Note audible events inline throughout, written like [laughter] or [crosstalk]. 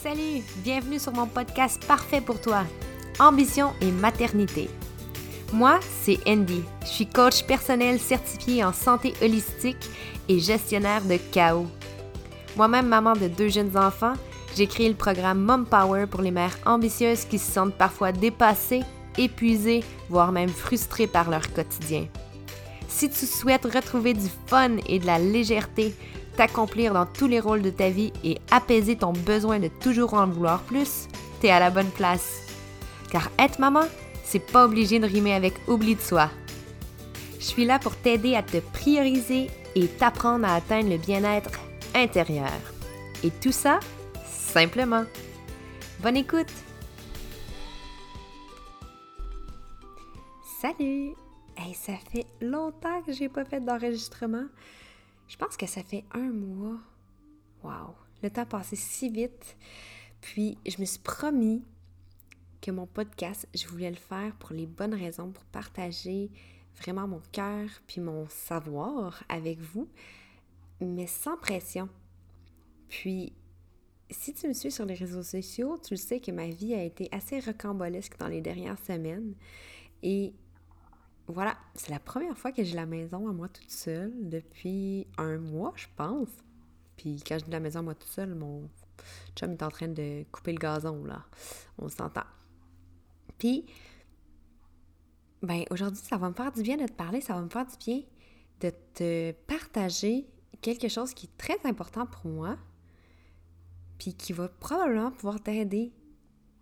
Salut, bienvenue sur mon podcast parfait pour toi, Ambition et maternité. Moi, c'est Andy. Je suis coach personnel certifié en santé holistique et gestionnaire de chaos. Moi-même maman de deux jeunes enfants, j'ai créé le programme Mom Power pour les mères ambitieuses qui se sentent parfois dépassées, épuisées, voire même frustrées par leur quotidien. Si tu souhaites retrouver du fun et de la légèreté, t'accomplir dans tous les rôles de ta vie et apaiser ton besoin de toujours en vouloir plus, t'es à la bonne place. Car être maman, c'est pas obligé de rimer avec oubli de soi. Je suis là pour t'aider à te prioriser et t'apprendre à atteindre le bien-être intérieur. Et tout ça, simplement. Bonne écoute! Salut! Hey, ça fait longtemps que j'ai pas fait d'enregistrement. Je pense que ça fait un mois. Wow! Le temps passé si vite. Puis, je me suis promis que mon podcast, je voulais le faire pour les bonnes raisons, pour partager vraiment mon cœur puis mon savoir avec vous, mais sans pression. Puis, si tu me suis sur les réseaux sociaux, tu le sais que ma vie a été assez rocambolesque dans les dernières semaines. Et voilà, c'est la première fois que j'ai la maison à moi toute seule depuis un mois, je pense. Puis quand je dis la maison à moi toute seule, mon chum est en train de couper le gazon, là. On s'entend. Puis, ben aujourd'hui, ça va me faire du bien de te parler, ça va me faire du bien de te partager quelque chose qui est très important pour moi, puis qui va probablement pouvoir t'aider.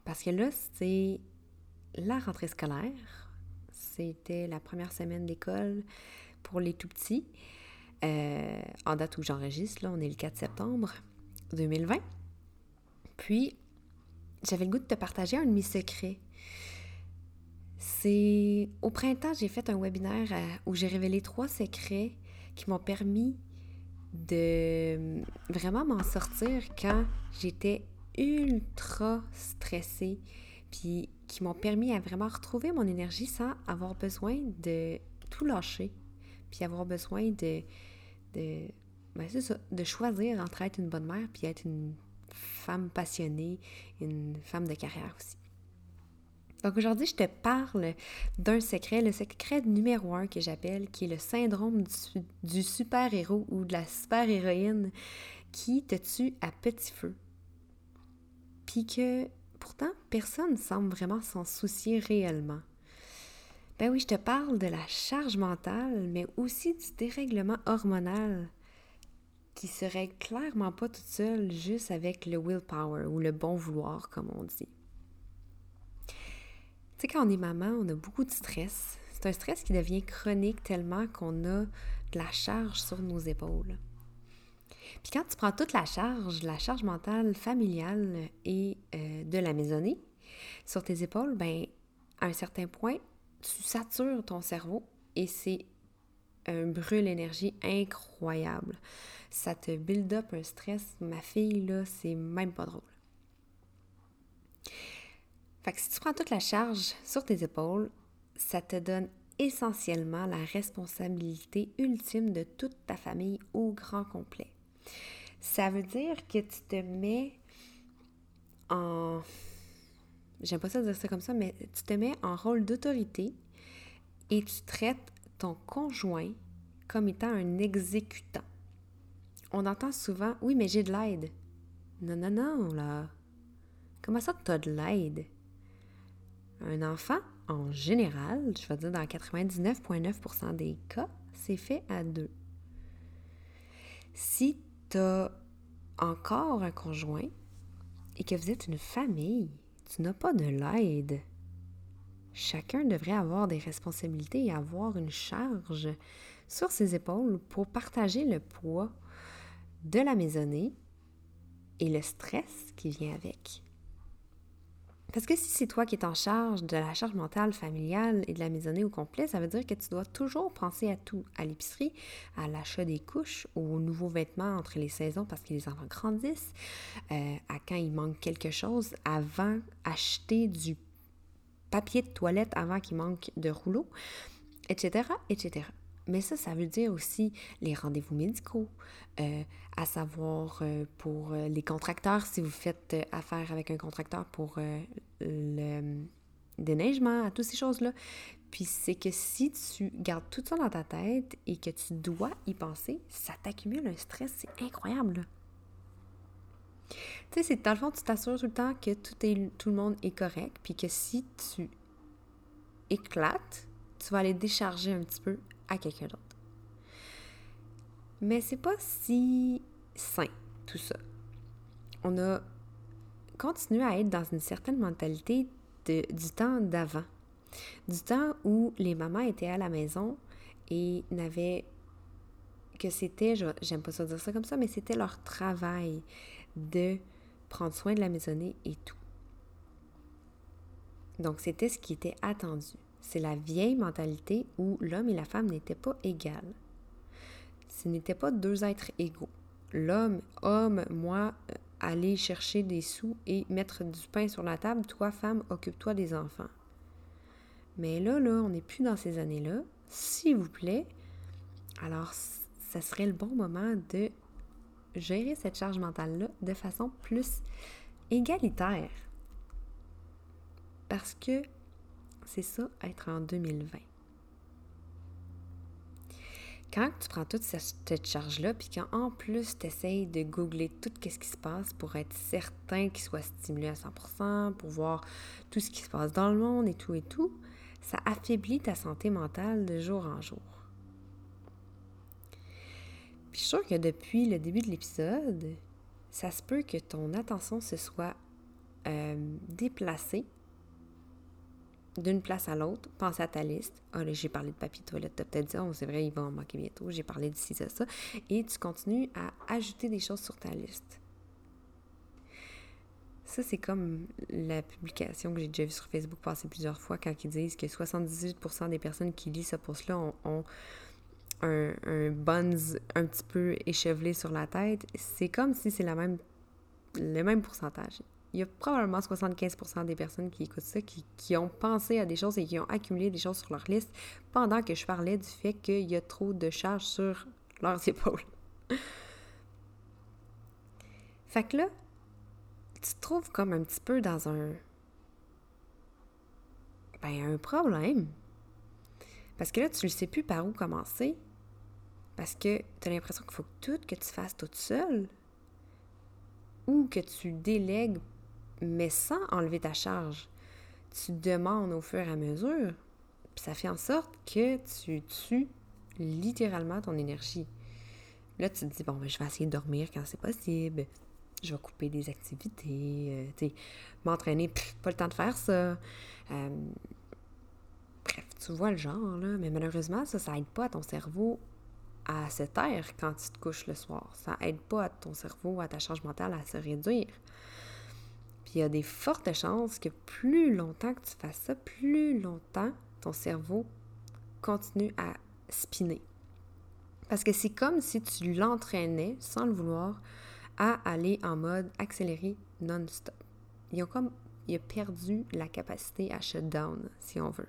Parce que là, c'est la rentrée scolaire. C'était la première semaine d'école pour les tout petits. Euh, en date où j'enregistre, là, on est le 4 septembre 2020. Puis, j'avais le goût de te partager un de mes secrets. C'est au printemps, j'ai fait un webinaire euh, où j'ai révélé trois secrets qui m'ont permis de vraiment m'en sortir quand j'étais ultra stressée, puis qui m'ont permis à vraiment retrouver mon énergie sans avoir besoin de tout lâcher, puis avoir besoin de, de, ben ça, de choisir entre être une bonne mère puis être une femme passionnée, une femme de carrière aussi. Donc aujourd'hui, je te parle d'un secret, le secret numéro un que j'appelle, qui est le syndrome du, super-héros ou de la super-héroïne qui te tue à petit feu. Puis que pourtant, personne ne semble vraiment s'en soucier réellement. Ben oui, je te parle de la charge mentale, mais aussi du dérèglement hormonal qui se règle clairement pas toute seule juste avec le willpower ou le bon vouloir, comme on dit. Tu sais, quand on est maman, on a beaucoup de stress. C'est un stress qui devient chronique tellement qu'on a de la charge sur nos épaules. Puis quand tu prends toute la charge, la charge mentale, familiale et euh, de la maisonnée sur tes épaules, ben à un certain point, tu satures ton cerveau et c'est un brûle énergie incroyable. Ça te build up un stress. Ma fille, là, c'est même pas drôle. Fait que si tu prends toute la charge sur tes épaules, ça te donne essentiellement la responsabilité ultime de toute ta famille au grand complet. Ça veut dire que tu te mets en... J'aime pas ça dire ça comme ça, mais tu te mets en rôle d'autorité et tu traites ton conjoint comme étant un exécutant. On entend souvent, oui, mais j'ai de l'aide. Non, non, non, là. Comment ça, tu as de l'aide? Un enfant, en général, je vais dire dans 99,9% des cas, c'est fait à deux. Si encore un conjoint et que vous êtes une famille, tu n'as pas de l'aide. Chacun devrait avoir des responsabilités et avoir une charge sur ses épaules pour partager le poids de la maisonnée et le stress qui vient avec. Parce que si c'est toi qui es en charge de la charge mentale familiale et de la maisonnée au complet, ça veut dire que tu dois toujours penser à tout, à l'épicerie, à l'achat des couches, aux nouveaux vêtements entre les saisons parce que les enfants grandissent, euh, à quand il manque quelque chose, avant acheter du papier de toilette avant qu'il manque de rouleau, etc., etc. Mais ça, ça veut dire aussi les rendez-vous médicaux, euh, à savoir euh, pour euh, les contracteurs, si vous faites affaire avec un contracteur pour le déneigement, à toutes ces choses-là. Puis c'est que si tu gardes tout ça dans ta tête et que tu dois y penser, ça t'accumule un stress, c'est incroyable. Tu sais, c'est dans le fond, tu t'assures tout le temps que tout, est, tout le monde est correct, puis que si tu éclates, tu vas aller décharger un petit peu à quelqu'un d'autre. Mais c'est pas si sain, tout ça. On a continué à être dans une certaine mentalité du temps d'avant. Du temps où les mamans étaient à la maison et n'avaient que c'était, j'aime pas ça dire ça comme ça, mais c'était leur travail de prendre soin de la maisonnée et tout. Donc c'était ce qui était attendu. C'est la vieille mentalité où l'homme et la femme n'étaient pas égales. Ce n'étaient pas deux êtres égaux. L'homme, homme, moi, euh, aller chercher des sous et mettre du pain sur la table, toi, femme, occupe-toi des enfants. Mais là, là, on n'est plus dans ces années-là. S'il vous plaît, alors ça serait le bon moment de gérer cette charge mentale-là de façon plus égalitaire. Parce que c'est ça, être en 2020. Quand tu prends toute cette charge-là, puis qu'en plus tu essayes de googler tout ce qui se passe pour être certain qu'il soit stimulé à 100%, pour voir tout ce qui se passe dans le monde et tout et tout, ça affaiblit ta santé mentale de jour en jour. Puis je suis sûre que depuis le début de l'épisode, ça se peut que ton attention se soit euh, déplacée d'une place à l'autre, pense à ta liste. Ah, j'ai parlé de papier toilette. Tu peut-être dit, oh, c'est vrai, il va en manquer bientôt. J'ai parlé d'ici, ça, ça. Et tu continues à ajouter des choses sur ta liste. Ça, c'est comme la publication que j'ai déjà vue sur Facebook passer plusieurs fois quand ils disent que 78% des personnes qui lisent ce post-là ont, un, un buns un petit peu échevelé sur la tête. C'est comme si c'est la même, le même pourcentage il y a probablement 75% des personnes qui écoutent ça qui, ont pensé à des choses et qui ont accumulé des choses sur leur liste pendant que je parlais du fait qu'il y a trop de charges sur leurs [laughs] épaules. fait que là, tu te trouves comme un petit peu dans un. Ben, un problème. Parce que là, tu ne sais plus par où commencer. Parce que tu as l'impression qu'il faut que tout que tu fasses toute seule ou que tu délègues mais sans enlever ta charge. Tu demandes au fur et à mesure, puis ça fait en sorte que tu tues littéralement ton énergie. Là, tu te dis, bon, ben, je vais essayer de dormir quand c'est possible. Je vais couper des activités. Euh, m'entraîner, pas le temps de faire ça. Euh, bref, tu vois le genre, là. Mais malheureusement, ça, ça aide pas à ton cerveau à se taire quand tu te couches le soir. Ça aide pas à ton cerveau, à ta charge mentale à se réduire. Il y a des fortes chances que plus longtemps que tu fasses ça, plus longtemps ton cerveau continue à spinner. Parce que c'est comme si tu l'entraînais, sans le vouloir, à aller en mode accéléré non-stop. Il a comme il a perdu la capacité à shutdown, si on veut.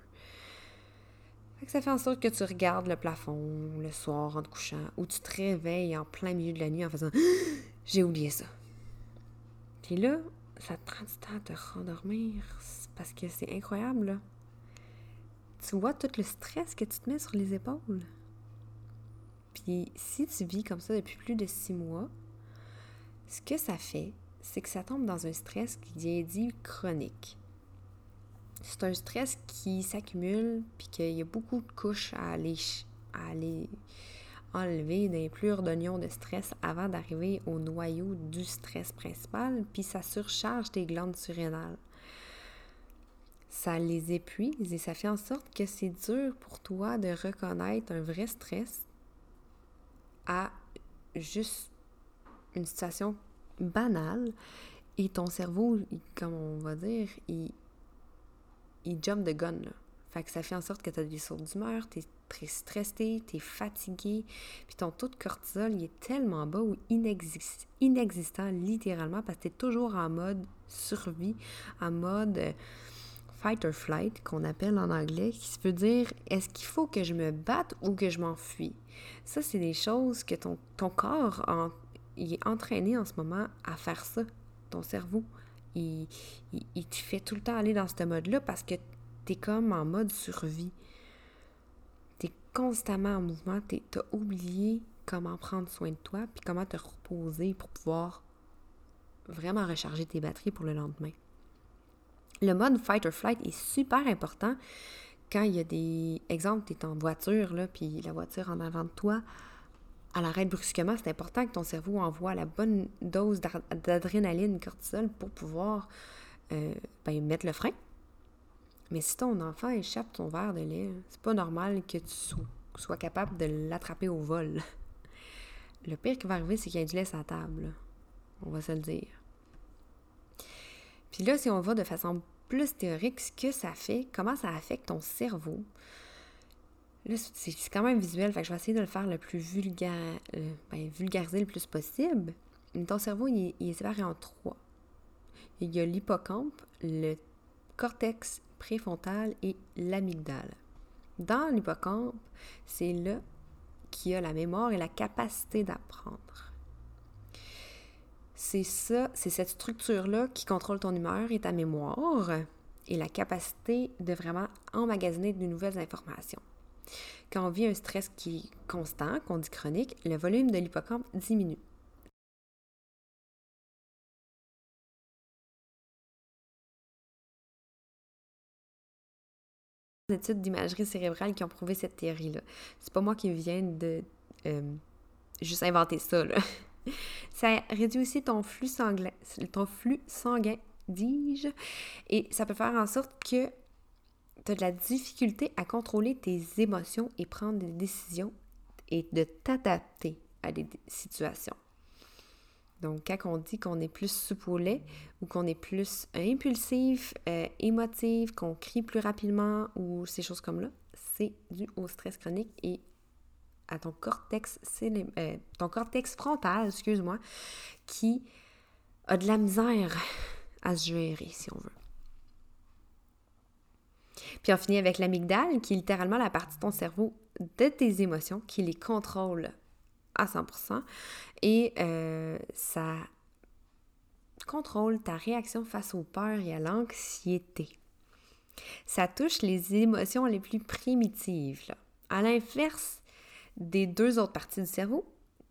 ça fait en sorte que tu regardes le plafond le soir en te couchant, ou tu te réveilles en plein milieu de la nuit en faisant [gasps] J'ai oublié ça. Puis là, ça te prend du temps à te rendormir parce que c'est incroyable, là. Tu vois tout le stress que tu te mets sur les épaules. Puis si tu vis comme ça depuis plus de six mois, ce que ça fait, c'est que ça tombe dans un stress qui est dit chronique. C'est un stress qui s'accumule, puis qu'il y a beaucoup de couches à aller, à aller enlever des plures d'oignons de stress avant d'arriver au noyau du stress principal, puis ça surcharge tes glandes surrénales. Ça les épuise et ça fait en sorte que c'est dur pour toi de reconnaître un vrai stress à juste une situation banale et ton cerveau, comme on va dire, il, il jump de gun. Là. Fait que ça fait en sorte que tu as des sauts d'humeur, tu es très stressé, tu es fatigué, puis ton taux de cortisol il est tellement bas ou inexistant littéralement parce que tu es toujours en mode survie, en mode euh, fight or flight, qu'on appelle en anglais, qui veut dire est-ce qu'il faut que je me batte ou que je m'enfuis? Ça, c'est des choses que ton, ton corps il est entraîné en ce moment à faire ça. Ton cerveau, il, il, te fait tout le temps aller dans ce mode-là parce que tu es comme en mode survie. Tu es constamment en mouvement, tu as oublié comment prendre soin de toi, puis comment te reposer pour pouvoir vraiment recharger tes batteries pour le lendemain. Le mode fight or flight est super important quand il y a des exemples, tu es en voiture, là, puis la voiture en avant de toi, elle arrête brusquement, c'est important que ton cerveau envoie la bonne dose d'adrénaline, cortisol pour pouvoir euh, ben, mettre le frein. Mais si ton enfant échappe ton verre de lait, c'est pas normal que tu sois capable de l'attraper au vol. Le pire qui va arriver, c'est qu'il y a du lait sur la table. On va se le dire. Puis là, si on va de façon plus théorique, ce que ça fait, comment ça affecte ton cerveau. Là, c'est quand même visuel, fait je vais essayer de le faire le plus euh, ben, vulgarisé le plus possible. Ton cerveau, il, il est séparé en trois. Il y a l'hippocampe, le cortex préfrontal et l'amygdale. Dans l'hippocampe, c'est là qui a la mémoire et la capacité d'apprendre. C'est ça, c'est cette structure-là qui contrôle ton humeur et ta mémoire et la capacité de vraiment emmagasiner de nouvelles informations. Quand on vit un stress qui est constant, qu'on dit chronique, le volume de l'hippocampe diminue. Études d'imagerie cérébrale qui ont prouvé cette théorie-là. C'est pas moi qui viens de euh, juste inventer ça. Là. [laughs] ça réduit aussi ton flux sanguin, ton flux sanguin, dis-je, et ça peut faire en sorte que tu as de la difficulté à contrôler tes émotions et prendre des décisions et de t'adapter à des situations. Donc, quand on dit qu'on est plus soupe ou qu'on est plus impulsif, euh, émotif, qu'on crie plus rapidement ou ces choses comme là, c'est dû au stress chronique et à ton cortex, euh, ton cortex frontal, excuse-moi, qui a de la misère à se gérer, si on veut. Puis on finit avec l'amygdale, qui est littéralement la partie de ton cerveau de tes émotions qui les contrôle à 100%. Et euh, ça contrôle ta réaction face aux peurs et à l'anxiété. Ça touche les émotions les plus primitives. À l'inverse des deux autres parties du cerveau,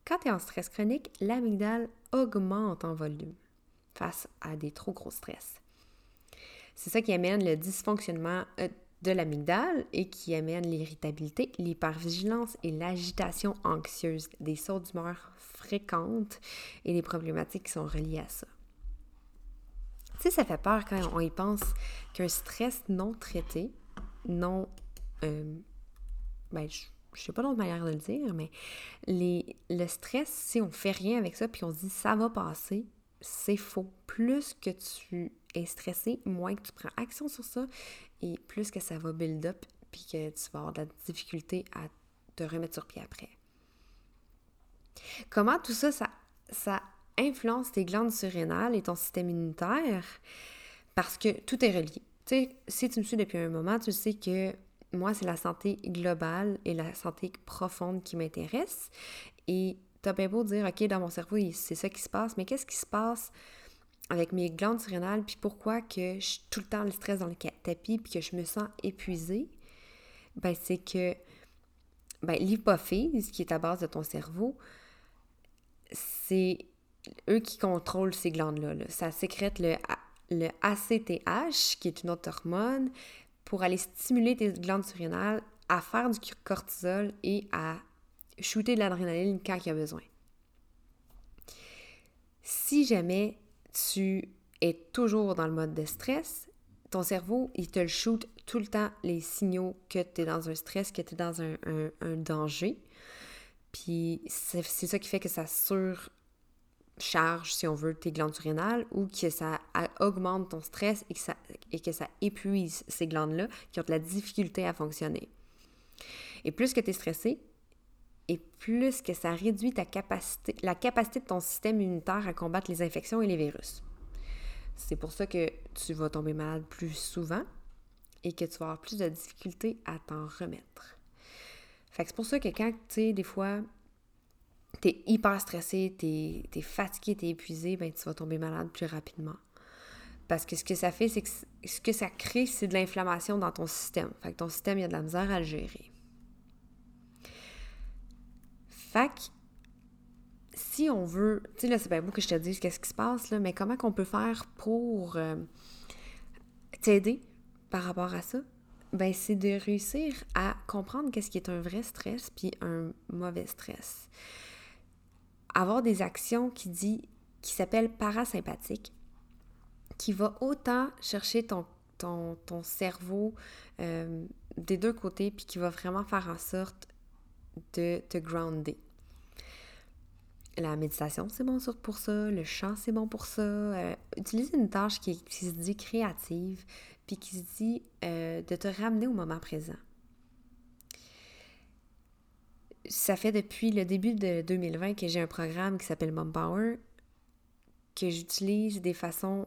quand tu es en stress chronique, l'amygdale augmente en volume face à des trop gros stress. C'est ça qui amène le dysfonctionnement euh, de l'amygdale et qui amène l'irritabilité, l'hypervigilance et l'agitation anxieuse, des sauts d'humeur fréquentes et des problématiques qui sont reliées à ça. Tu sais, ça fait peur quand on y pense qu'un stress non traité, non... Euh, ben, je, ne sais pas d'autre manière de le dire, mais les, le stress, si on fait rien avec ça, puis on se dit ça va passer, c'est faux. Plus que tu es stressé, moins que tu prends action sur ça, et plus que ça va build up, puis que tu vas avoir de la difficulté à te remettre sur pied après. Comment tout ça, ça, ça influence tes glandes surrénales et ton système immunitaire? Parce que tout est relié. Tu sais, si tu me suis depuis un moment, tu sais que moi, c'est la santé globale et la santé profonde qui m'intéresse. Et tu as bien beau dire, OK, dans mon cerveau, c'est ça qui se passe, mais qu'est-ce qui se passe avec mes glandes surrénales, puis pourquoi que je suis tout le temps le stress dans le tapis, puis que je me sens épuisée, ben c'est que ben, l'hypophyse, qui est à base de ton cerveau, c'est eux qui contrôlent ces glandes-là. Ça sécrète le, le ACTH, qui est une autre hormone, pour aller stimuler tes glandes surrénales à faire du cortisol et à shooter de l'adrénaline quand il y a besoin. Si jamais tu es toujours dans le mode de stress, ton cerveau, il te le shoot tout le temps les signaux que tu es dans un stress, que tu es dans un, danger. Puis c'est ça qui fait que ça surcharge, si on veut, tes glandes surrénales ou que ça augmente ton stress et que ça, et que ça épuise ces glandes-là qui ont de la difficulté à fonctionner. Et plus que tu es stressé, et plus que ça réduit la capacité de ton système immunitaire à combattre les infections et les virus. C'est pour ça que tu vas tomber malade plus souvent, et que tu vas avoir plus de difficultés à t'en remettre. C'est pour ça que quand, tu sais, des fois, t'es hyper stressé, t'es es fatigué, t'es épuisé, ben tu vas tomber malade plus rapidement. Parce que ce que ça fait, c'est que ce que ça crée, c'est de l'inflammation dans ton système. Fait que ton système, il y a de la misère à le gérer. Que, si on veut, tu sais, là, c'est bien beau que je te dise qu'est-ce qui se passe, là, mais comment qu'on peut faire pour euh, t'aider par rapport à ça? Ben, c'est de réussir à comprendre qu'est-ce qui est un vrai stress puis un mauvais stress. Avoir des actions qui dit, qui s'appellent parasympathiques, qui va autant chercher ton, ton, ton cerveau euh, des deux côtés, puis qui va vraiment faire en sorte de te grounder. La méditation, c'est bon pour ça. Le chant, c'est bon pour ça. Euh, utilise une tâche qui, se dit créative, puis qui se dit euh, de te ramener au moment présent. Ça fait depuis le début de 2020 que j'ai un programme qui s'appelle Mom Power, que j'utilise des façons,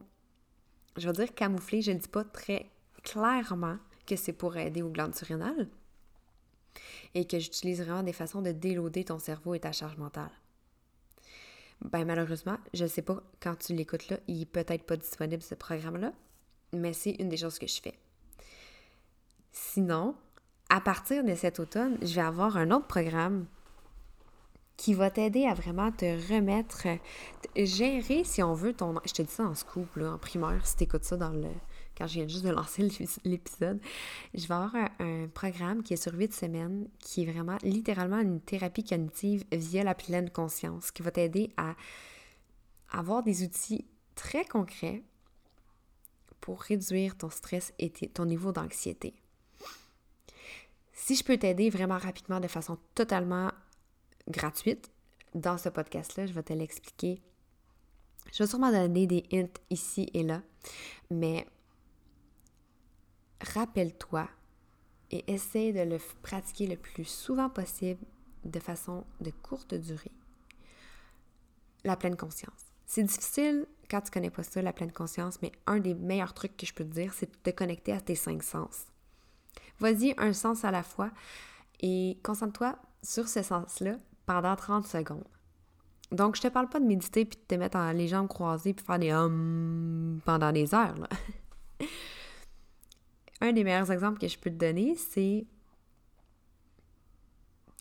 je veux dire camouflées, je ne dis pas très clairement que c'est pour aider aux glandes surrénales, et que j'utilise vraiment des façons de déloader ton cerveau et ta charge mentale. Ben malheureusement, je ne sais pas quand tu l'écoutes là, il est peut-être pas disponible ce programme-là, mais c'est une des choses que je fais. Sinon, à partir de cet automne, je vais avoir un autre programme qui va t'aider à vraiment te remettre, gérer, si on veut, ton... Je te dis ça en scoop, là, en primaire, si tu écoutes ça dans le, quand je viens juste de lancer [laughs] l'épisode, je vais avoir un, programme qui est sur huit semaines, qui est vraiment littéralement une thérapie cognitive via la pleine conscience, qui va t'aider à avoir des outils très concrets pour réduire ton stress et ton niveau d'anxiété. Si je peux t'aider vraiment rapidement de façon totalement gratuite, dans ce podcast-là, je vais te l'expliquer. Je vais sûrement donner des hints ici et là, mais rappelle-toi et essaie de le pratiquer le plus souvent possible de façon de courte durée. La pleine conscience. C'est difficile quand tu connais pas ça, la pleine conscience, mais un des meilleurs trucs que je peux te dire, c'est de te connecter à tes cinq sens. Vas-y un sens à la fois et concentre-toi sur ce sens-là pendant 30 secondes. Donc, je te parle pas de méditer puis de te mettre les jambes croisées puis faire des hum pendant des heures. [laughs] Un des meilleurs exemples que je peux te donner, c'est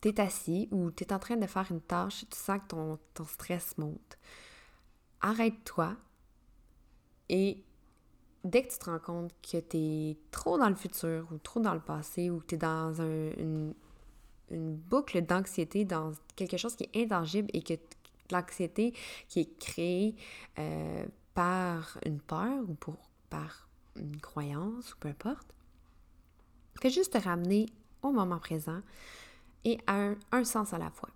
tu es assis ou tu es en train de faire une tâche, tu sens que ton, stress monte. Arrête-toi et dès que tu te rends compte que tu es trop dans le futur ou trop dans le passé ou que tu es dans une, boucle d'anxiété, dans quelque chose qui est intangible et que l'anxiété qui est créée euh, par une peur ou pour, par une croyance ou peu importe. Fais juste te ramener au moment présent et à un, sens à la fois.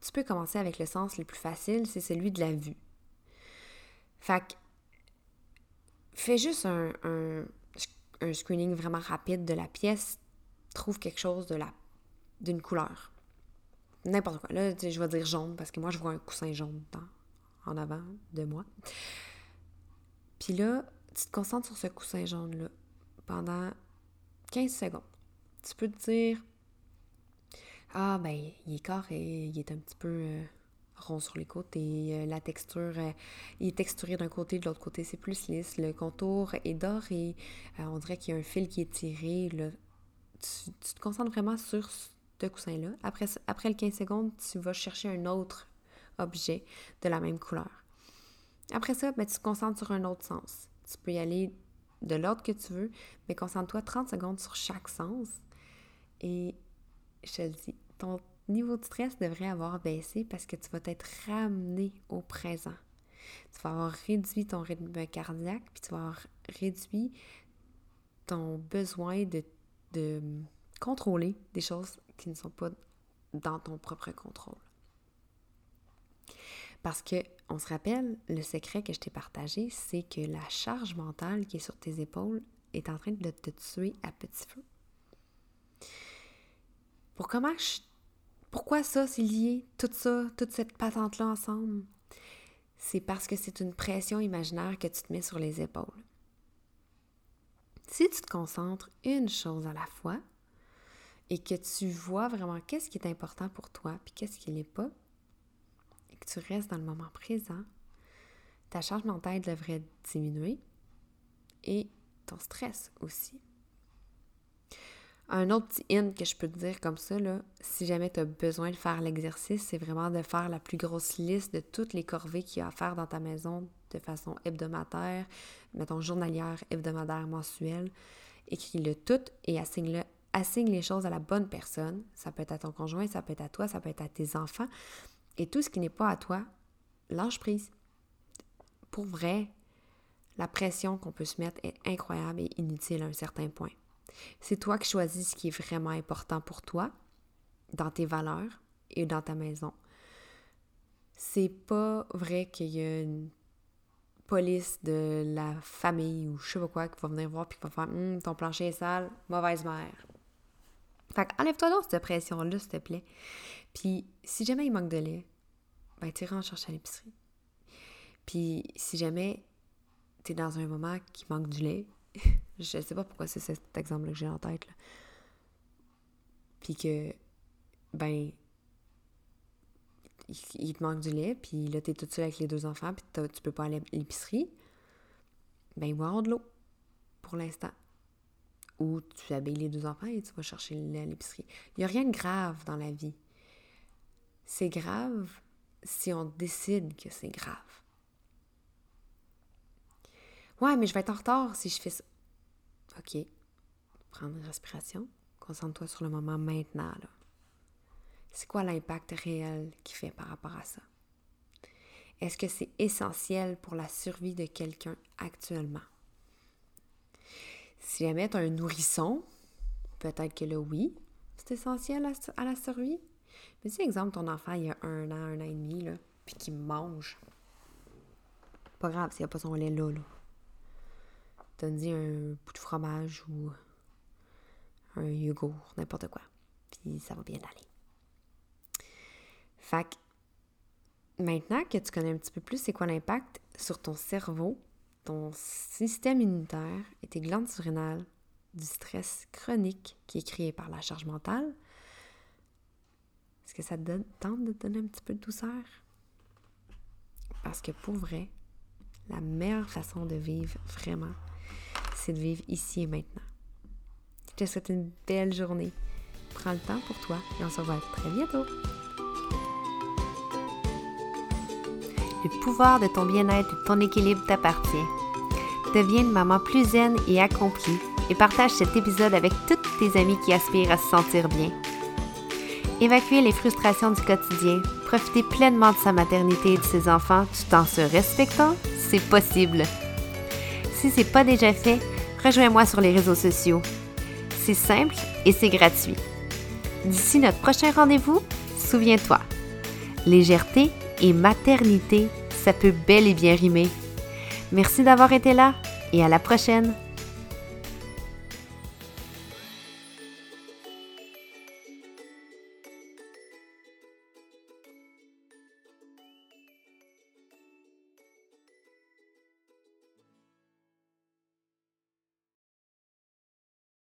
Tu peux commencer avec le sens le plus facile, c'est celui de la vue. Fait que, fais juste un, un, screening vraiment rapide de la pièce, trouve quelque chose de la d'une couleur. N'importe quoi. Là, je vais dire jaune parce que moi, je vois un coussin jaune en avant de moi. Puis là, tu te concentres sur ce coussin jaune-là pendant 15 secondes. Tu peux te dire Ah, ben, il est carré, il est un petit peu euh, rond sur les côtés, euh, la texture, euh, il est texturé d'un côté, de l'autre côté, c'est plus lisse, le contour est doré, on dirait qu'il y a un fil qui est tiré. Tu, te concentres vraiment sur ce coussin-là. Après, après le 15 secondes, tu vas chercher un autre objet de la même couleur. Après ça, ben, tu te concentres sur un autre sens. Tu peux y aller de l'ordre que tu veux, mais concentre-toi 30 secondes sur chaque sens. Et je te le dis, ton niveau de stress devrait avoir baissé parce que tu vas t'être ramené au présent. Tu vas avoir réduit ton rythme cardiaque, puis tu vas avoir réduit ton besoin de, de contrôler des choses qui ne sont pas dans ton propre contrôle. Parce que, on se rappelle, le secret que je t'ai partagé, c'est que la charge mentale qui est sur tes épaules est en train de te tuer à petit feu. Pour comment Pourquoi ça, c'est lié, tout ça, toute cette patente-là ensemble? C'est parce que c'est une pression imaginaire que tu te mets sur les épaules. Si tu te concentres une chose à la fois et que tu vois vraiment qu'est-ce qui est important pour toi puis qu'est-ce qui l'est pas, tu restes dans le moment présent, ta charge mentale devrait diminuer et ton stress aussi. Un autre petit hint que je peux te dire comme ça, si jamais tu as besoin de faire l'exercice, c'est vraiment de faire la plus grosse liste de toutes les corvées qu'il y a à faire dans ta maison de façon hebdomadaire, mettons journalière, hebdomadaire, mensuelle. Écris-le tout et assigne les choses à la bonne personne. Ça peut être à ton conjoint, ça peut être à toi, ça peut être à tes enfants. Et tout ce qui n'est pas à toi, lâche prise. Pour vrai, la pression qu'on peut se mettre est incroyable et inutile à un certain point. C'est toi qui choisis ce qui est vraiment important pour toi, dans tes valeurs et dans ta maison. C'est pas vrai qu'il y a une police de la famille ou je sais pas quoi qui va venir voir puis qui va faire hum, ton plancher est sale, mauvaise mère. Fait enlève-toi donc cette pression-là, s'il te plaît. Puis si jamais il manque de lait, ben tu en chercher à l'épicerie. Puis si jamais tu es dans un moment qui manque du lait, [laughs] je sais pas pourquoi c'est cet exemple-là que j'ai en tête. Là. Puis que, ben, il, te manque du lait, puis là, t'es tout seul avec les deux enfants, puis tu peux pas aller à l'épicerie. Ben, boire de l'eau, pour l'instant. Ou tu habilles les deux enfants et tu vas chercher le lait à l'épicerie. Il n'y a rien de grave dans la vie. C'est grave si on décide que c'est grave. Ouais, mais je vais être en retard si je fais ça. OK. Prendre une respiration. Concentre-toi sur le moment maintenant. C'est quoi l'impact réel qu'il fait par rapport à ça? Est-ce que c'est essentiel pour la survie de quelqu'un actuellement? Si jamais tu un nourrisson, peut-être que là, oui, c'est essentiel à, la survie. Mais si, exemple, ton enfant, il a un an, un an et demi, là, puis qu'il mange, pas grave s'il n'y a pas son lait là, là donne un bout de fromage ou un yogourt, n'importe quoi. Puis ça va bien aller. Fait que maintenant que tu connais un petit peu plus c'est quoi l'impact sur ton cerveau, ton système immunitaire et tes glandes surrénales du stress chronique qui est créé par la charge mentale, est-ce que ça te donne, tente de te donner un petit peu de douceur? Parce que pour vrai, la meilleure façon de vivre vraiment, c'est de vivre ici et maintenant. Je te souhaite une belle journée. Prends le temps pour toi et on se revoit très bientôt. Le pouvoir de ton bien-être et ton équilibre t'appartient. Deviens une maman plus zen et accomplie et partage cet épisode avec toutes tes amies qui aspirent à se sentir bien. Évacuer les frustrations du quotidien, profiter pleinement de sa maternité et de ses enfants tout en se respectant, c'est possible. Si c'est pas déjà fait, rejoins-moi sur les réseaux sociaux. C'est simple et c'est gratuit. D'ici notre prochain rendez-vous, souviens-toi, légèreté et maternité, ça peut bel et bien rimer. Merci d'avoir été là et à la prochaine.